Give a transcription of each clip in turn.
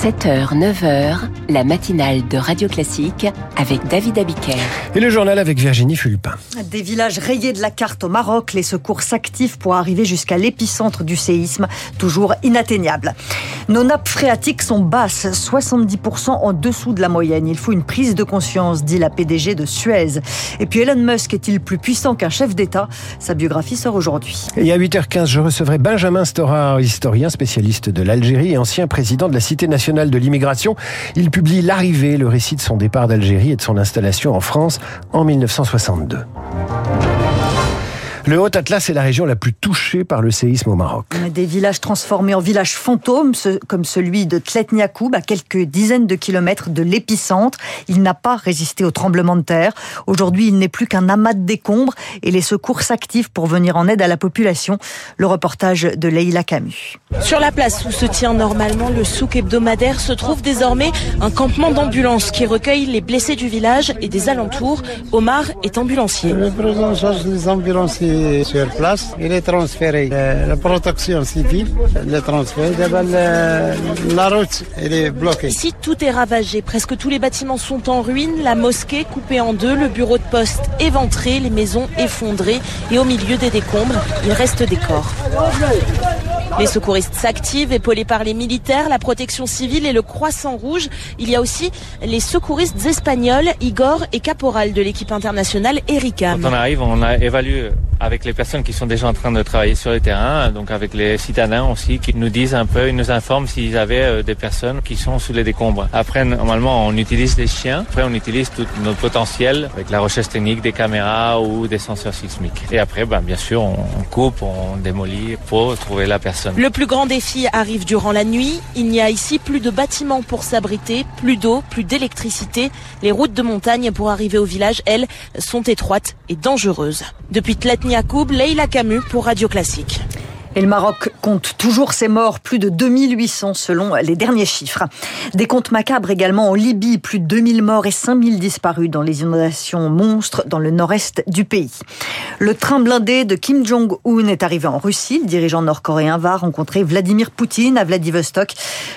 7h, 9h, la matinale de Radio Classique avec David Abiker. Et le journal avec Virginie Fulpin. Des villages rayés de la carte au Maroc, les secours s'activent pour arriver jusqu'à l'épicentre du séisme, toujours inatteignable. Nos nappes phréatiques sont basses, 70% en dessous de la moyenne. Il faut une prise de conscience, dit la PDG de Suez. Et puis Elon Musk est-il plus puissant qu'un chef d'État? Sa biographie sort aujourd'hui. Et à 8h15, je recevrai Benjamin Stora, historien spécialiste de l'Algérie et ancien président de la Cité nationale de l'immigration. Il publie L'arrivée, le récit de son départ d'Algérie et de son installation en France en 1962. Le Haut-Atlas est la région la plus touchée par le séisme au Maroc. Des villages transformés en villages fantômes, comme celui de Tletniakoub, à quelques dizaines de kilomètres de l'épicentre. Il n'a pas résisté au tremblement de terre. Aujourd'hui, il n'est plus qu'un amas de décombres et les secours s'activent pour venir en aide à la population. Le reportage de Leïla Camus. Sur la place où se tient normalement le souk hebdomadaire se trouve désormais un campement d'ambulance qui recueille les blessés du village et des alentours. Omar est ambulancier. Je en charge ambulanciers sur place. Il est transféré. La protection civile, le transfert. La route, est bloquée. Ici, tout est ravagé. Presque tous les bâtiments sont en ruine. La mosquée coupée en deux, le bureau de poste éventré, les maisons effondrées. Et au milieu des décombres, il reste des corps. Les secouristes s'activent, épaulés par les militaires, la protection civile et le Croissant Rouge. Il y a aussi les secouristes espagnols, Igor et Caporal de l'équipe internationale Erika. Quand on arrive, on a évalué avec les personnes qui sont déjà en train de travailler sur le terrain, donc avec les citadins aussi, qui nous disent un peu, ils nous informent s'ils avaient euh, des personnes qui sont sous les décombres. Après, normalement, on utilise des chiens. Après, on utilise tout notre potentiel avec la recherche technique, des caméras ou des senseurs sismiques. Et après, ben, bien sûr, on coupe, on démolit pour trouver la personne. Le plus grand défi arrive durant la nuit. Il n'y a ici plus de bâtiments pour s'abriter, plus d'eau, plus d'électricité. Les routes de montagne pour arriver au village, elles, sont étroites et dangereuses. Depuis Tletniakoub, Leila Camus pour Radio Classique. Et le Maroc compte toujours ses morts, plus de 2800 selon les derniers chiffres. Des comptes macabres également en Libye, plus de 2000 morts et 5000 disparus dans les inondations monstres dans le nord-est du pays. Le train blindé de Kim Jong-un est arrivé en Russie. Le dirigeant nord-coréen va rencontrer Vladimir Poutine à Vladivostok.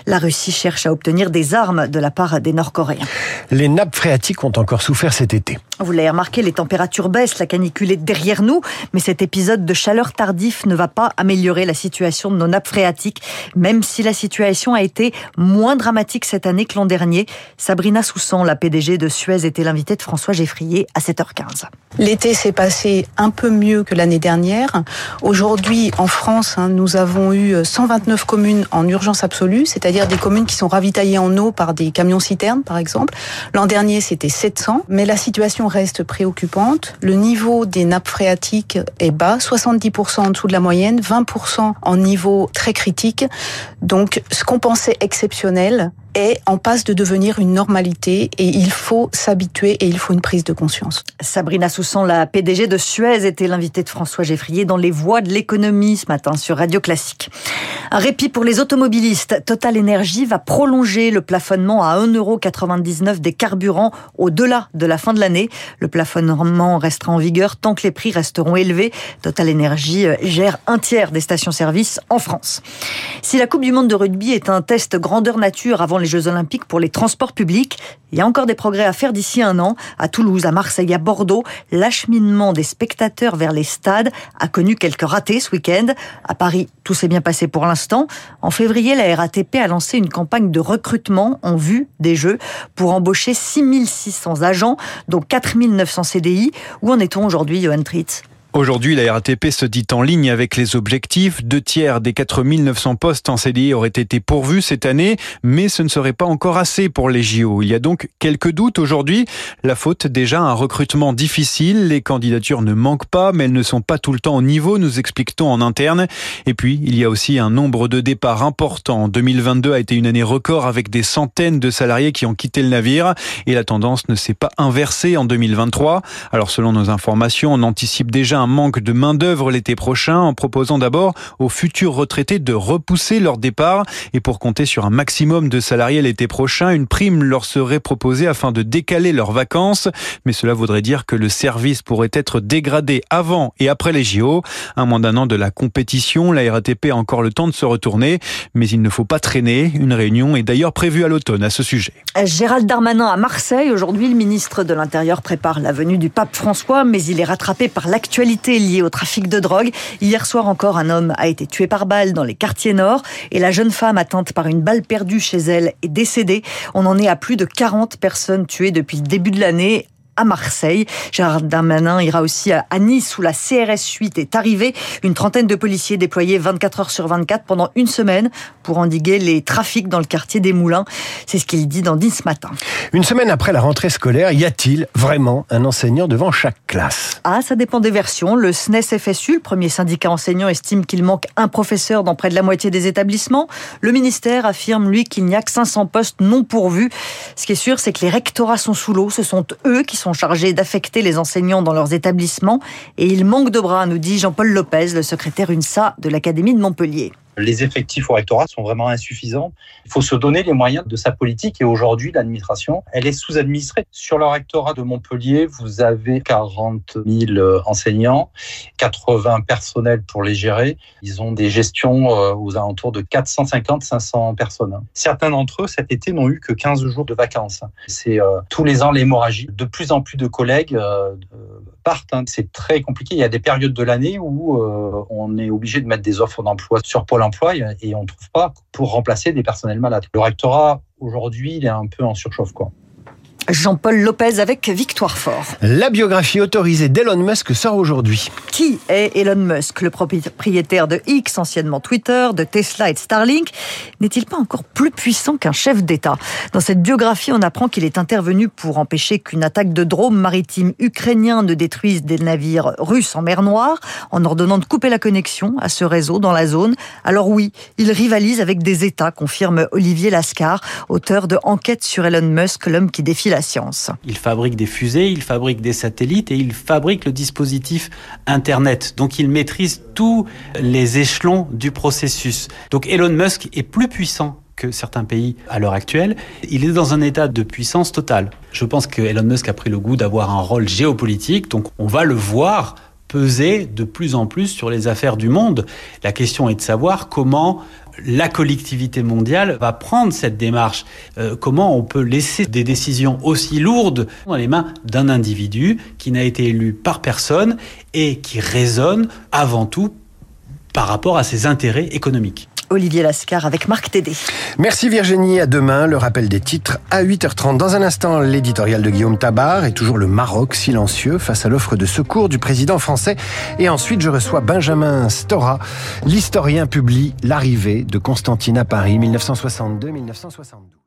La Russie cherche à obtenir des armes de la part des Nord-Coréens. Les nappes phréatiques ont encore souffert cet été. Vous l'avez remarqué, les températures baissent, la canicule est derrière nous, mais cet épisode de chaleur tardif ne va pas améliorer la situation de nos nappes phréatiques, même si la situation a été moins dramatique cette année que l'an dernier. Sabrina Soussan, la PDG de Suez, était l'invitée de François Geffrier à 7h15. L'été s'est passé un peu mieux que l'année dernière. Aujourd'hui, en France, hein, nous avons eu 129 communes en urgence absolue, c'est-à-dire des communes qui sont ravitaillées en eau par des camions-citernes, par exemple. L'an dernier, c'était 700, mais la situation reste préoccupante. Le niveau des nappes phréatiques est bas, 70% en dessous de la moyenne, 20% en niveau très critique. Donc, ce qu'on pensait exceptionnel est en passe de devenir une normalité et il faut s'habituer et il faut une prise de conscience. Sabrina Soussan, la PDG de Suez, était l'invitée de François Geffrier dans les voies de l'économie ce matin sur Radio Classique. Un répit pour les automobilistes. Total Energy va prolonger le plafonnement à 1,99€ des carburants au-delà de la fin de l'année. Le plafonnement restera en vigueur tant que les prix resteront élevés. Total Energy euh, gère un tiers des stations-service en France. Si la Coupe du Monde de rugby est un test grandeur nature avant les Jeux Olympiques pour les transports publics, il y a encore des progrès à faire d'ici un an. À Toulouse, à Marseille, à Bordeaux, l'acheminement des spectateurs vers les stades a connu quelques ratés ce week-end. À Paris, tout s'est bien passé pour l'instant. En février, la RATP a lancé une campagne de recrutement en vue des Jeux pour embaucher 6600 agents, dont 4900 CDI. Où en est-on aujourd'hui, Johan Tritz? Aujourd'hui, la RATP se dit en ligne avec les objectifs. Deux tiers des 4900 postes en CDI auraient été pourvus cette année, mais ce ne serait pas encore assez pour les JO. Il y a donc quelques doutes aujourd'hui. La faute déjà un recrutement difficile. Les candidatures ne manquent pas, mais elles ne sont pas tout le temps au niveau, nous explique-t-on en interne. Et puis, il y a aussi un nombre de départs important. 2022 a été une année record avec des centaines de salariés qui ont quitté le navire et la tendance ne s'est pas inversée en 2023. Alors, selon nos informations, on anticipe déjà un manque de main-d'œuvre l'été prochain en proposant d'abord aux futurs retraités de repousser leur départ. Et pour compter sur un maximum de salariés l'été prochain, une prime leur serait proposée afin de décaler leurs vacances. Mais cela voudrait dire que le service pourrait être dégradé avant et après les JO. Un moins d'un an de la compétition, la RATP a encore le temps de se retourner. Mais il ne faut pas traîner. Une réunion est d'ailleurs prévue à l'automne à ce sujet. Gérald Darmanin à Marseille. Aujourd'hui, le ministre de l'Intérieur prépare la venue du pape François, mais il est rattrapé par l'actualité liée au trafic de drogue. Hier soir encore, un homme a été tué par balle dans les quartiers nord et la jeune femme atteinte par une balle perdue chez elle est décédée. On en est à plus de 40 personnes tuées depuis le début de l'année à Marseille. Gérard Darmanin ira aussi à Nice où la CRS 8 est arrivée. Une trentaine de policiers déployés 24 heures sur 24 pendant une semaine pour endiguer les trafics dans le quartier des Moulins. C'est ce qu'il dit dans 10 matin. Une semaine après la rentrée scolaire, y a-t-il vraiment un enseignant devant chaque classe? Ah, ça dépend des versions. Le SNES FSU, le premier syndicat enseignant, estime qu'il manque un professeur dans près de la moitié des établissements. Le ministère affirme, lui, qu'il n'y a que 500 postes non pourvus. Ce qui est sûr, c'est que les rectorats sont sous l'eau. Ce sont eux qui sont chargés d'affecter les enseignants dans leurs établissements et il manque de bras, nous dit Jean-Paul Lopez, le secrétaire UNSA de l'Académie de Montpellier les effectifs au rectorat sont vraiment insuffisants. Il faut se donner les moyens de sa politique et aujourd'hui, l'administration, elle est sous-administrée. Sur le rectorat de Montpellier, vous avez 40 000 euh, enseignants, 80 personnels pour les gérer. Ils ont des gestions euh, aux alentours de 450-500 personnes. Certains d'entre eux, cet été, n'ont eu que 15 jours de vacances. C'est euh, tous les ans l'hémorragie. De plus en plus de collègues partent. Hein. C'est très compliqué. Il y a des périodes de l'année où on est obligé de mettre des offres d'emploi sur Pôle emploi et on ne trouve pas pour remplacer des personnels malades. Le rectorat, aujourd'hui, il est un peu en surchauffe. Quoi. Jean-Paul Lopez avec Victoire Fort. La biographie autorisée d'Elon Musk sort aujourd'hui. Qui est Elon Musk, le propriétaire de X, anciennement Twitter, de Tesla et de Starlink N'est-il pas encore plus puissant qu'un chef d'État? Dans cette biographie, on apprend qu'il est intervenu pour empêcher qu'une attaque de drone maritime ukrainien ne détruise des navires russes en mer Noire, en ordonnant de couper la connexion à ce réseau dans la zone. Alors oui, il rivalise avec des États, confirme Olivier Lascar, auteur de Enquête sur Elon Musk, l'homme qui défie Il fabrique des fusées, il fabrique des satellites et il fabrique le dispositif Internet. Donc il maîtrise tous les échelons du processus. Donc Elon Musk est plus puissant que certains pays à l'heure actuelle. Il est dans un état de puissance totale. Je pense que Elon Musk a pris le goût d'avoir un rôle géopolitique, donc on va le voir peser de plus en plus sur les affaires du monde. La question est de savoir comment la collectivité mondiale va prendre cette démarche. Euh, comment on peut laisser des décisions aussi lourdes dans les mains d'un individu qui n'a été élu par personne et qui raisonne avant tout par rapport à ses intérêts économiques. Olivier Lascar avec Marc Tédé. Merci Virginie, à demain, le rappel des titres à 8h30. Dans un instant, l'éditorial de Guillaume Tabar et toujours le Maroc silencieux face à l'offre de secours du président français. Et ensuite, je reçois Benjamin Stora. L'historien publie L'arrivée de Constantine à Paris, 1962-1972.